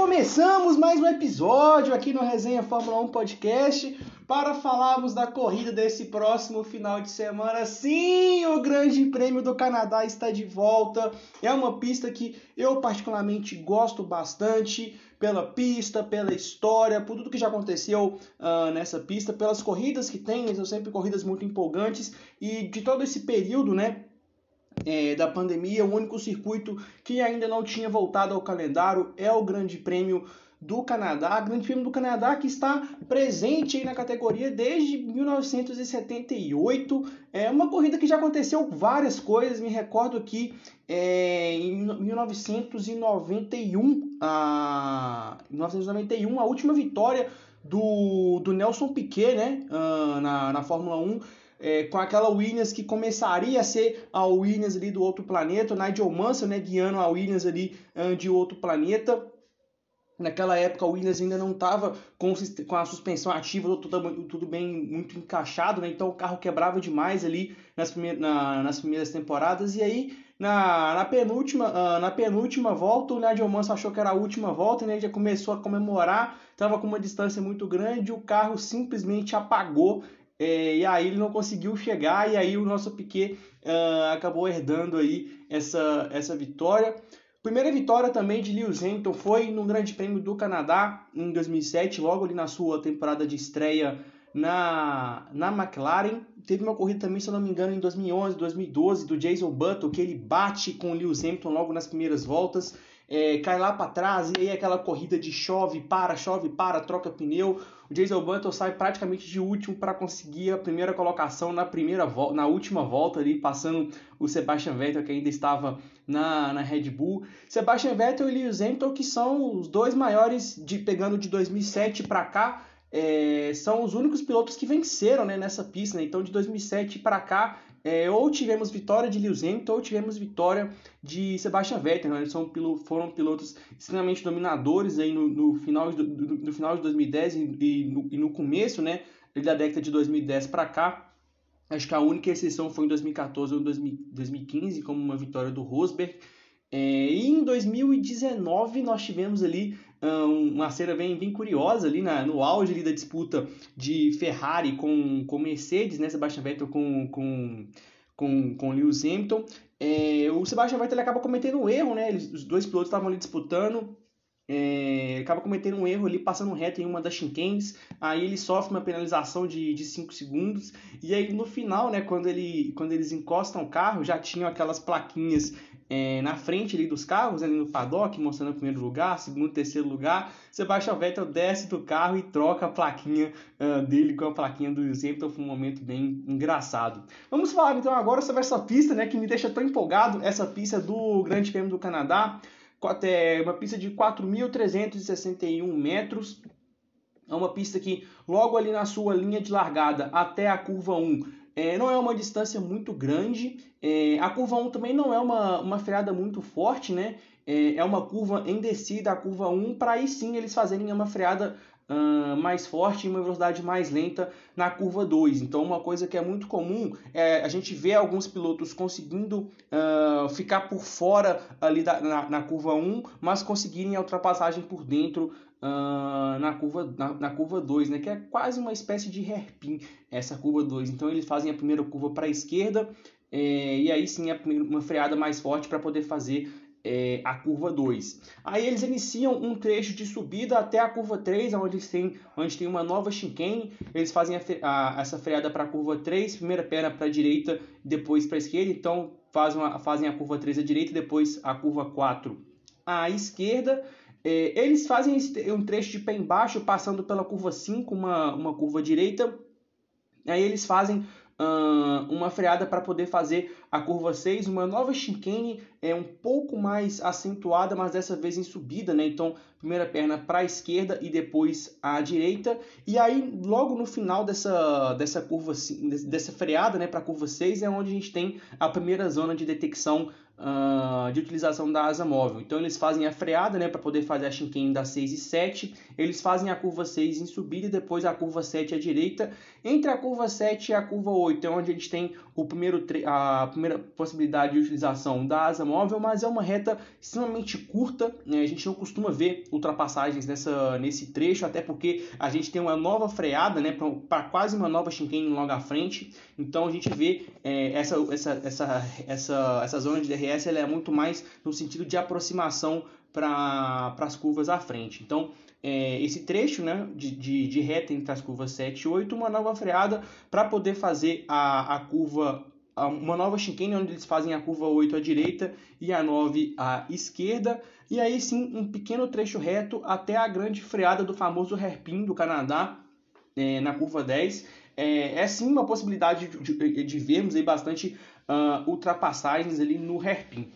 Começamos mais um episódio aqui no Resenha Fórmula 1 Podcast para falarmos da corrida desse próximo final de semana. Sim, o Grande Prêmio do Canadá está de volta. É uma pista que eu particularmente gosto bastante pela pista, pela história, por tudo que já aconteceu uh, nessa pista, pelas corridas que tem, são sempre corridas muito empolgantes e de todo esse período, né? É, da pandemia, o único circuito que ainda não tinha voltado ao calendário é o Grande Prêmio do Canadá, Grande Prêmio do Canadá que está presente aí na categoria desde 1978. É uma corrida que já aconteceu várias coisas, me recordo que é, em 1991, a, 1991, a última vitória do, do Nelson Piquet né, uh, na, na Fórmula 1 é, com aquela Williams que começaria a ser a Williams ali do outro planeta, o Nigel Mansell, né, guiando a Williams ali uh, de outro planeta. Naquela época, a Williams ainda não estava com, com, a suspensão ativa, tudo, tudo bem, muito encaixado, né? então o carro quebrava demais ali nas, primeiras, na, nas primeiras temporadas. E aí, na, na, penúltima, uh, na penúltima volta, o Nigel Mansell achou que era a última volta, né? já começou a comemorar, estava com uma distância muito grande, o carro simplesmente apagou e aí ele não conseguiu chegar e aí o nosso Piquet uh, acabou herdando aí essa, essa vitória. Primeira vitória também de Lewis Hamilton foi no Grande Prêmio do Canadá em 2007, logo ali na sua temporada de estreia na, na McLaren. Teve uma corrida também, se eu não me engano, em 2011, 2012, do Jason Button, que ele bate com o Lewis Hamilton logo nas primeiras voltas é, cai lá para trás, e aí aquela corrida de chove, para, chove, para, troca pneu. O Jason Button sai praticamente de último para conseguir a primeira colocação na primeira na última volta ali, passando o Sebastian Vettel que ainda estava na, na Red Bull. Sebastian Vettel e Lewis Hamilton que são os dois maiores de pegando de 2007 para cá. É, são os únicos pilotos que venceram né, nessa pista. Né? Então, de 2007 para cá, é, ou tivemos vitória de Lewis Hamilton ou tivemos vitória de Sebastian Vettel. Né? Eles são, foram pilotos extremamente dominadores aí no, no final, de, do, no final de 2010 e, e, no, e no começo né, da década de 2010 para cá. Acho que a única exceção foi em 2014 ou 2015, como uma vitória do Rosberg. É, e em 2019 nós tivemos ali uma cena bem, bem curiosa ali na, no auge ali da disputa de Ferrari com, com Mercedes, né? Sebastian Vettel com, com, com, com Lewis Hamilton. É, o Sebastian Vettel acaba cometendo um erro, né? Eles, os dois pilotos estavam ali disputando. É, acaba cometendo um erro ali, passando reto em uma das chinquens, aí ele sofre uma penalização de 5 segundos, e aí no final, né, quando, ele, quando eles encostam o carro, já tinham aquelas plaquinhas é, na frente ali dos carros, ali no paddock, mostrando o primeiro lugar, segundo, terceiro lugar. Sebastian Vettel desce do carro e troca a plaquinha uh, dele com a plaquinha do Hamilton. Foi um momento bem engraçado. Vamos falar então agora sobre essa pista, né, que me deixa tão empolgado, essa pista do Grande Prêmio do Canadá. É uma pista de 4.361 metros. É uma pista que logo ali na sua linha de largada até a curva 1 é, não é uma distância muito grande. É, a curva 1 também não é uma, uma freada muito forte, né? É, é uma curva em descida, a curva 1, para aí sim eles fazerem uma freada uh, mais forte e uma velocidade mais lenta na curva 2. Então, uma coisa que é muito comum é a gente ver alguns pilotos conseguindo uh, ficar por fora ali da, na, na curva 1, mas conseguirem a ultrapassagem por dentro uh, na curva na, na, curva 2, né, que é quase uma espécie de hairpin essa curva 2. Então eles fazem a primeira curva para a esquerda é, e aí sim uma freada mais forte para poder fazer é, a curva 2. Aí eles iniciam um trecho de subida até a curva 3, onde tem, onde tem uma nova chicane. Eles fazem a, a, essa freada para a curva 3, primeira perna para a direita, depois para a esquerda. Então fazem, fazem a curva 3 à direita, depois a curva 4 à esquerda. É, eles fazem um trecho de pé embaixo, passando pela curva 5, uma, uma curva direita. Aí eles fazem uma freada para poder fazer a curva 6, uma nova chicane é um pouco mais acentuada, mas dessa vez em subida, né? Então, primeira perna para a esquerda e depois à direita. E aí, logo no final dessa, dessa curva, dessa freada, né, para a curva 6, é onde a gente tem a primeira zona de detecção uh, de utilização da asa móvel. Então eles fazem a freada né, para poder fazer a chicane da 6 e 7, eles fazem a curva 6 em subida e depois a curva 7 à direita. Entre a curva 7 e a curva 8 é onde a gente tem o primeiro a primeira possibilidade de utilização da asa móvel, mas é uma reta extremamente curta, né? a gente não costuma ver ultrapassagens nessa, nesse trecho, até porque a gente tem uma nova freada né, para quase uma nova chicane logo à frente, então a gente vê é, essa, essa, essa, essa, essa zona de DRS RS ela é muito mais no sentido de aproximação para as curvas à frente. Então, é, esse trecho né, de, de, de, reta entre as curvas 7 e 8, uma nova freada para poder fazer a, a curva, uma nova chicane, onde eles fazem a curva 8 à direita e a 9 à esquerda. E aí sim, um pequeno trecho reto até a grande freada do famoso hairpin do Canadá, é, na curva 10. É, é sim uma possibilidade de, de, de vermos aí bastante uh, ultrapassagens ali no hairpin.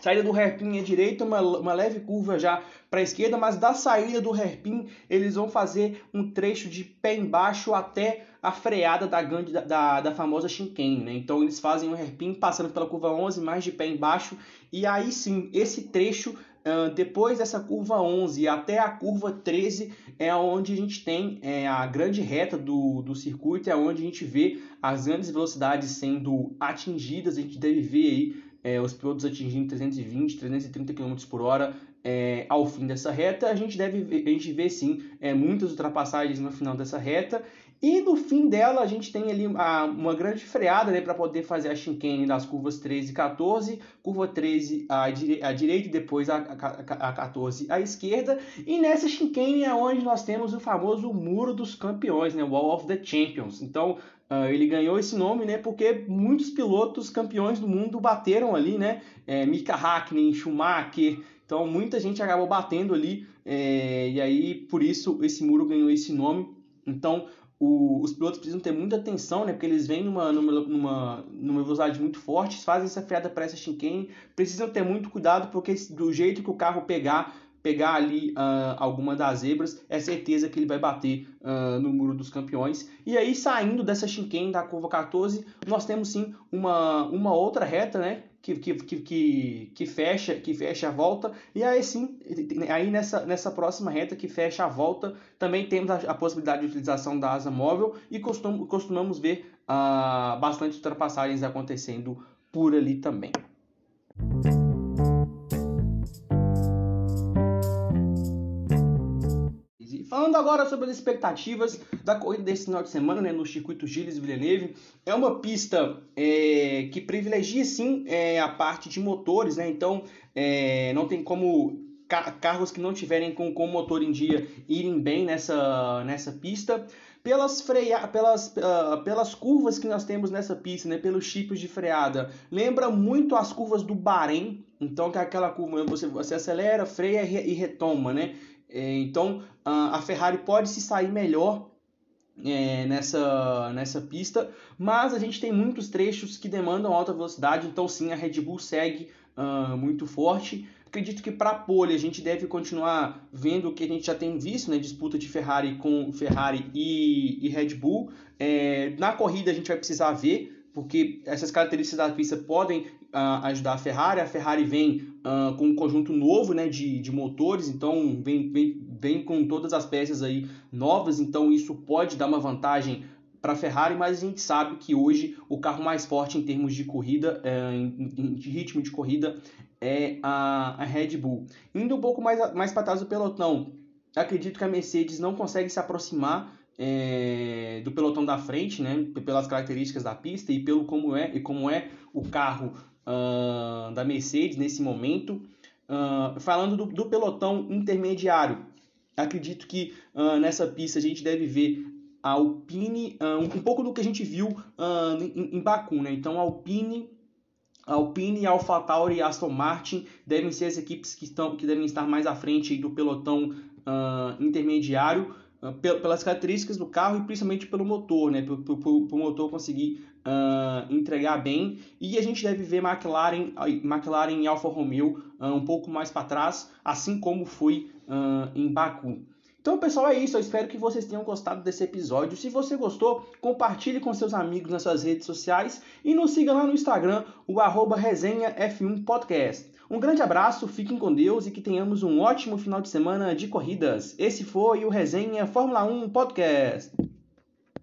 Saída do hairpin à direita, uma, uma leve curva já para a esquerda, mas da saída do hairpin eles vão fazer um trecho de pé embaixo até a freada da, da, da, da famosa chicane. Né? Então eles fazem um hairpin passando pela curva 11, mais de pé embaixo, e aí sim, esse trecho Uh, depois dessa curva 11 até a curva 13 é onde a gente tem é, a grande reta do, do circuito, é onde a gente vê as grandes velocidades sendo atingidas. A gente deve ver aí é, os pilotos atingindo 320, 330 km por hora é, ao fim dessa reta. A gente deve a gente vê sim é, muitas ultrapassagens no final dessa reta e no fim dela a gente tem ali a, uma grande freada né, para poder fazer a chicane das curvas 13 e 14, curva 13 à, à direita e depois a, a, a 14 à esquerda. E nessa chicane é onde nós temos o famoso Muro dos Campeões, né, Wall of the Champions. Então Uh, ele ganhou esse nome, né, porque muitos pilotos campeões do mundo bateram ali, né, é, Mika Hakkinen, Schumacher, então muita gente acabou batendo ali, é, e aí por isso esse muro ganhou esse nome. Então o, os pilotos precisam ter muita atenção, né? Porque eles vêm numa, numa, numa, numa velocidade muito forte, fazem essa freada para essa chicane, precisam ter muito cuidado, porque do jeito que o carro pegar, pegar ali uh, alguma das zebras, é certeza que ele vai bater uh, no muro dos campeões. E aí, saindo dessa chicane da curva 14, nós temos sim uma, uma outra reta, né? Que, que, que, que, fecha que fecha a volta e aí sim aí nessa, nessa próxima reta que fecha a volta também temos a, a possibilidade de utilização da asa móvel e costum, costumamos ver uh, bastante ultrapassagens acontecendo por ali também. Falando agora sobre as expectativas da corrida desse final de semana né, no circuito Gilles Villeneuve, é uma pista é, que privilegia sim é, a parte de motores, né? então é, não tem como carros que não tiverem com, com motor em dia irem bem nessa, nessa pista. Pelas, freia, pelas, uh, pelas curvas que nós temos nessa pista, né, pelos tipos de freada, lembra muito as curvas do Bahrein, então que é aquela curva você, você acelera, freia e retoma, né? É, então a Ferrari pode se sair melhor é, nessa, nessa pista, mas a gente tem muitos trechos que demandam alta velocidade, então sim, a Red Bull segue uh, muito forte. Acredito que para a pole a gente deve continuar vendo o que a gente já tem visto, né? Disputa de Ferrari com Ferrari e, e Red Bull. É, na corrida a gente vai precisar ver, porque essas características da pista podem uh, ajudar a Ferrari. A Ferrari vem uh, com um conjunto novo né, de, de motores, então vem, vem, vem com todas as peças aí novas, então isso pode dar uma vantagem para a Ferrari, mas a gente sabe que hoje o carro mais forte em termos de corrida, é, de ritmo de corrida, é a, a Red Bull. Indo um pouco mais, mais para trás do pelotão, acredito que a Mercedes não consegue se aproximar é, do pelotão da frente, né, pelas características da pista e pelo como é e como é o carro uh, da Mercedes nesse momento. Uh, falando do, do, pelotão intermediário, acredito que uh, nessa pista a gente deve ver a Alpine, um, um, pouco do que a gente viu em, em Baku, né? Então, a Alpine, Alpine, AlphaTauri e Aston Martin devem ser as equipes que, estão, que devem estar mais à frente do pelotão intermediário pelas características do carro e principalmente pelo motor, né? O motor conseguir uh, entregar bem e a gente deve ver McLaren, McLaren e Alfa Romeo uh, um pouco mais para trás, assim como foi uh, em Baku. Então, pessoal, é isso. Eu espero que vocês tenham gostado desse episódio. Se você gostou, compartilhe com seus amigos nas suas redes sociais e nos siga lá no Instagram, o arroba resenhaf1podcast. Um grande abraço, fiquem com Deus e que tenhamos um ótimo final de semana de corridas. Esse foi o Resenha Fórmula 1 Podcast.